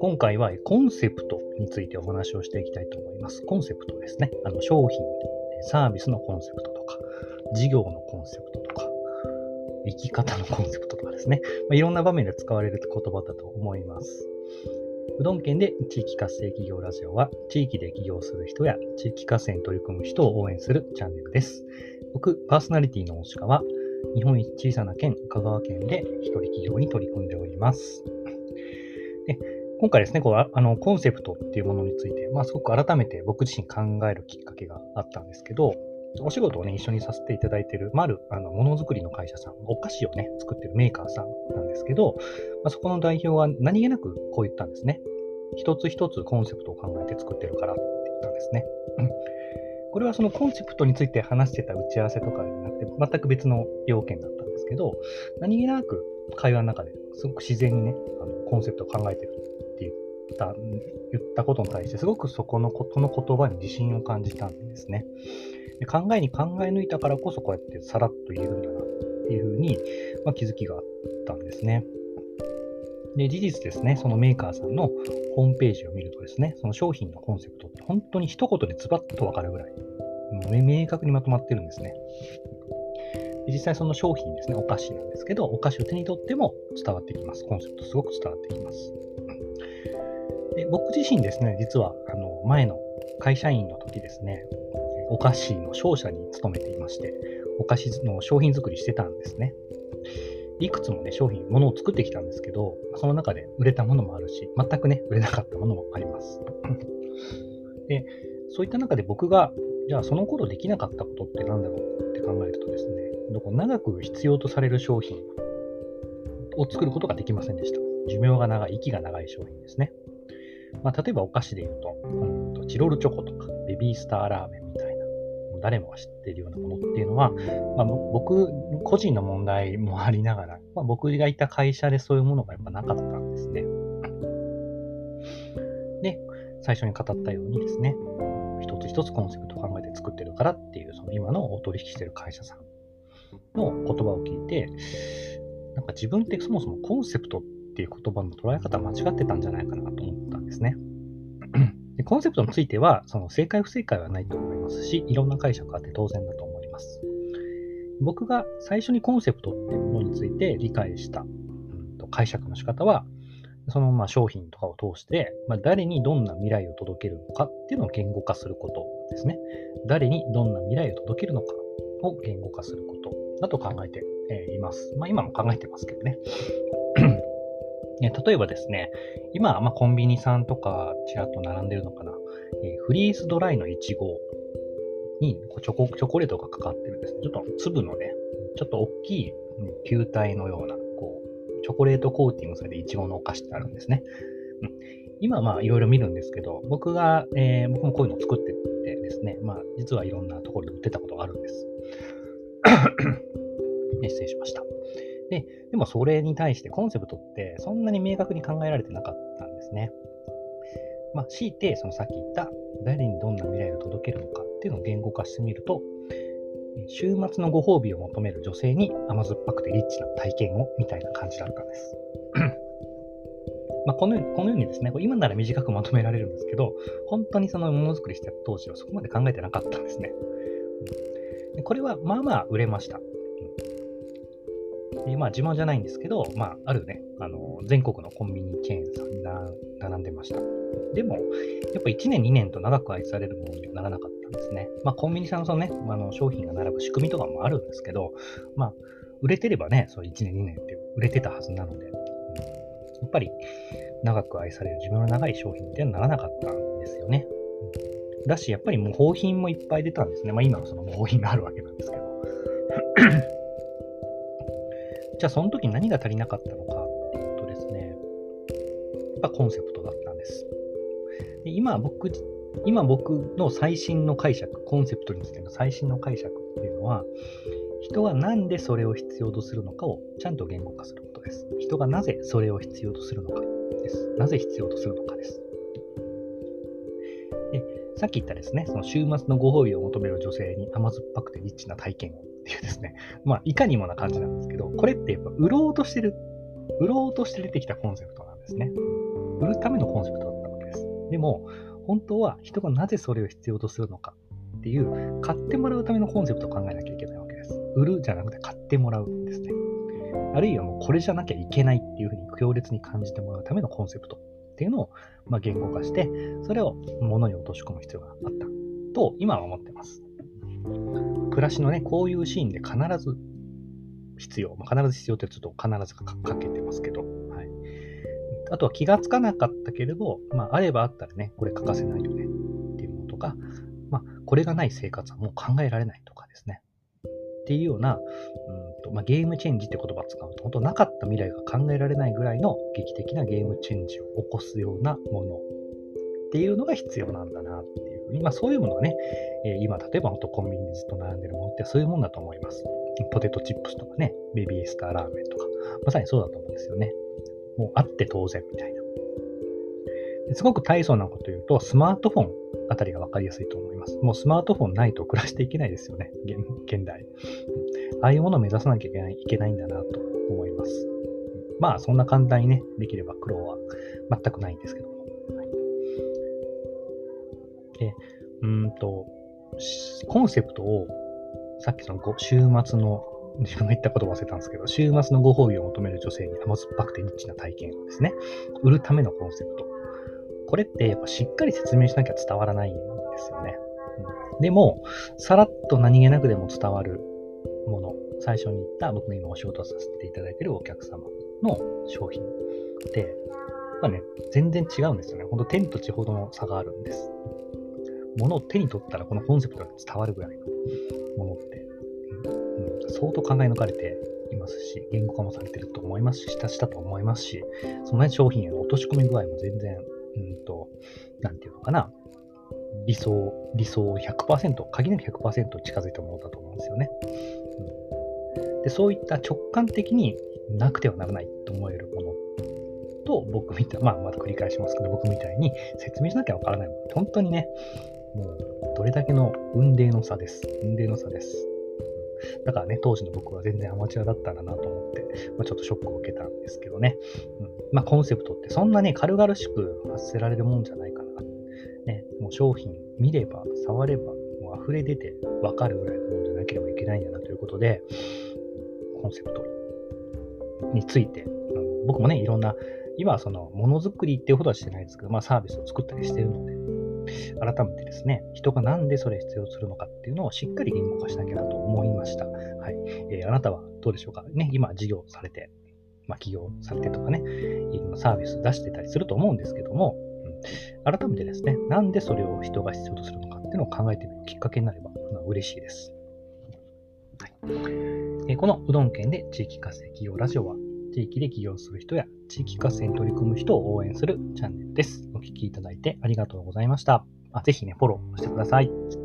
今回はコンセプトについてお話をしていきたいと思います。コンセプトですね。あの商品、サービスのコンセプトとか、事業のコンセプトとか、生き方のコンセプトとかですね。まあ、いろんな場面で使われる言葉だと思います。うどん県で地域活性企業ラジオは、地域で起業する人や地域活性に取り組む人を応援するチャンネルです。僕、パーソナリティの大鹿は、日本一小さな県、香川県で一人企業に取り組んでおります。で今回ですね、こうあのコンセプトっていうものについて、まあ、すごく改めて僕自身考えるきっかけがあったんですけど、お仕事をね、一緒にさせていただいている、まる、あの、ものづくりの会社さん、お菓子をね、作ってるメーカーさんなんですけど、まあ、そこの代表は何気なくこう言ったんですね。一つ一つコンセプトを考えて作ってるからって言ったんですね。これはそのコンセプトについて話してた打ち合わせとかではなくて、全く別の要件だったんですけど、何気なく会話の中ですごく自然にね、あのコンセプトを考えてるって言った言ったことに対して、すごくそこのことの言葉に自信を感じたんですね。で考えに考え抜いたからこそ、こうやってさらっと言えるんだなっていうふうに、まあ、気づきがあったんですね。で、事実ですね、そのメーカーさんのホームページを見るとですね、その商品のコンセプトって本当に一言でズバッとわかるぐらい、明確にまとまってるんですね。実際その商品ですね、お菓子なんですけど、お菓子を手に取っても伝わってきます。コンセプトすごく伝わってきます。で僕自身ですね、実はあの前の会社員の時ですね、お菓子の商社に勤めていまして、お菓子の商品作りしてたんですね。いくつもね、商品、ものを作ってきたんですけど、その中で売れたものもあるし、全くね、売れなかったものもあります。で、そういった中で僕が、じゃあその頃できなかったことって何だろうって考えるとですね、長く必要とされる商品を作ることができませんでした。寿命が長い、息が長い商品ですね。まあ、例えばお菓子で言うと、うんとチロルチョコとか、ベビースターラーメンみたいな、誰もが知っているようなものっていうのは、まあ、僕個人の問題もありながら、まあ、僕がいた会社でそういうものがやっぱなかったんですね。で、最初に語ったようにですね、一つ一つコンセプトを考えて作ってるからっていう、その今のお取引してる会社さんの言葉を聞いて、なんか自分ってそもそもコンセプトっていう言葉の捉え方間違ってたんじゃないかなと思ったんですね。コンセプトについては、その正解不正解はないと思いますし、いろんな解釈があって当然だと思います。僕が最初にコンセプトっていうものについて理解した、うん、と解釈の仕方は、そのまあ商品とかを通して、まあ、誰にどんな未来を届けるのかっていうのを言語化することですね。誰にどんな未来を届けるのかを言語化することだと考えています。まあ今も考えてますけどね。ね例えばですね、今、まあ、コンビニさんとかちらっと並んでるのかな、えー、フリーズドライのイチゴにチョコチョコレートがかかってるんですね、ちょっと粒のね、ちょっと大きい球体のような、こう、チョコレートコーティングされてイチゴのお菓子ってあるんですね。うん、今、まあ、いろいろ見るんですけど、僕が、えー、僕もこういうのを作ってってですね、まあ、実はいろんなところで売ってたことがあるんです。失礼しました。で、でもそれに対してコンセプトってそんなに明確に考えられてなかったんですね。まあ、強いて、そのさっき言った誰にどんな未来を届けるのかっていうのを言語化してみると、週末のご褒美を求める女性に甘酸っぱくてリッチな体験をみたいな感じだったんです。まあこのようにこのようにですね、今なら短くまとめられるんですけど、本当にそのものづくりした当時はそこまで考えてなかったんですね。これはまあまあ売れました。でまあ、自慢じゃないんですけど、まあ、あるね、あの、全国のコンビニチェーンさんに並んでました。でも、やっぱ1年2年と長く愛されるものにはならなかったんですね。まあ、コンビニさんのそのね、あの商品が並ぶ仕組みとかもあるんですけど、まあ、売れてればね、そう1年2年って売れてたはずなので、うん、やっぱり長く愛される自分の長い商品ってならなかったんですよね。うん、だし、やっぱり模倣品もいっぱい出たんですね。まあ、今はその模倣品があるわけなんですけど。じゃあその時何が足りなかったのかっていうとですね、やっぱコンセプトだったんです。で今僕、今僕の最新の解釈、コンセプトについての最新の解釈っていうのは、人がなんでそれを必要とするのかをちゃんと言語化することです。人がなぜそれを必要とするのかです。なぜ必要とするのかです。でさっき言ったですね、その週末のご褒美を求める女性に甘酸っぱくてリッチな体験をっていうですね、まあ、いかにもな感じなんですけど、これってやっぱ売ろうとしてる、売ろうとして出てきたコンセプトなんですね。売るためのコンセプトだったわけです。でも、本当は人がなぜそれを必要とするのかっていう、買ってもらうためのコンセプトを考えなきゃいけないわけです。売るじゃなくて買ってもらうんですね。あるいはもうこれじゃなきゃいけないっていうふうに強烈に感じてもらうためのコンセプトっていうのを、まあ、言語化して、それを物に落とし込む必要があったと今は思ってます。暮らしのね、こういうシーンで必ず必要。まあ、必ず必要ってちょっと必ずかけてますけど、はい。あとは気がつかなかったけれど、まあ、あればあったらね、これ欠かせないよねっていうものとか、まあ、これがない生活はもう考えられないとかですね。っていうような、うんとまあ、ゲームチェンジって言葉を使うと、本当なかった未来が考えられないぐらいの劇的なゲームチェンジを起こすようなものっていうのが必要なんだなっていうふうに、まあ、そういうものがね、え今、例えば本当コンビニにずっと並んでるものってそういうもんだと思います。ポテトチップスとかね、ベビースターラーメンとか、まさにそうだと思うんですよね。もうあって当然みたいな。すごく大層なこと言うと、スマートフォンあたりが分かりやすいと思います。もうスマートフォンないと暮らしていけないですよね、現代。ああいうものを目指さなきゃいけないいけないんだなと思います。まあ、そんな簡単にね、できれば苦労は全くないんですけど。で、うんと、コンセプトを、さっきその週末の、自分が言ったこと忘れたんですけど、週末のご褒美を求める女性に甘酸っぱくてニッチな体験をですね、売るためのコンセプト。これってやっぱしっかり説明しなきゃ伝わらないんですよね。うん、でも、さらっと何気なくでも伝わるもの、最初に言った僕の今お仕事させていただいているお客様の商品って、まあね、全然違うんですよね。ほんと天と地ほどの差があるんです。物を手に取ったらこのコンセプトが伝わるぐらいのものって、うん、相当考え抜かれていますし、言語化もされてると思いますし、したしたと思いますし、その、ね、商品への落とし込み具合も全然、うんと、なんていうのかな、理想、理想100%、限りなく100%近づいたものだと思うんですよね。うん、でそういった直感的になくてはならないと思えるものと、僕みたい、まあ、また繰り返しますけど、僕みたいに説明しなきゃわからないもの。本当にね、もう、どれだけの運命の差です。運命の差です。だからね、当時の僕は全然アマチュアだったんだなと思って、まあ、ちょっとショックを受けたんですけどね。うん、まあ、コンセプトってそんなね、軽々しく発せられるもんじゃないかな。ね、もう商品見れば、触れば、もう溢れ出てわかるぐらいのもんじゃなければいけないんだなということで、コンセプトについて、あの僕もね、いろんな、今はそのものづくりっていうほどはしてないですけど、まあサービスを作ったりしてるので、改めてですね、人がなんでそれ必要するのかっていうのをしっかり言語化しなきゃなと思いました。はい。えー、あなたはどうでしょうか？ね、今事業されて、まあ起業されてとかね、いろんなサービス出してたりすると思うんですけども、うん、改めてですね、なんでそれを人が必要とするのかっていうのを考えてみるきっかけになれば、まあ、嬉しいです。はいえー、このうどん県で地域活性企業ラジオは、地域で起業する人や地域活性に取り組む人を応援するチャンネルです。お聴きいただいてありがとうございました。あぜひね、フォローしてください。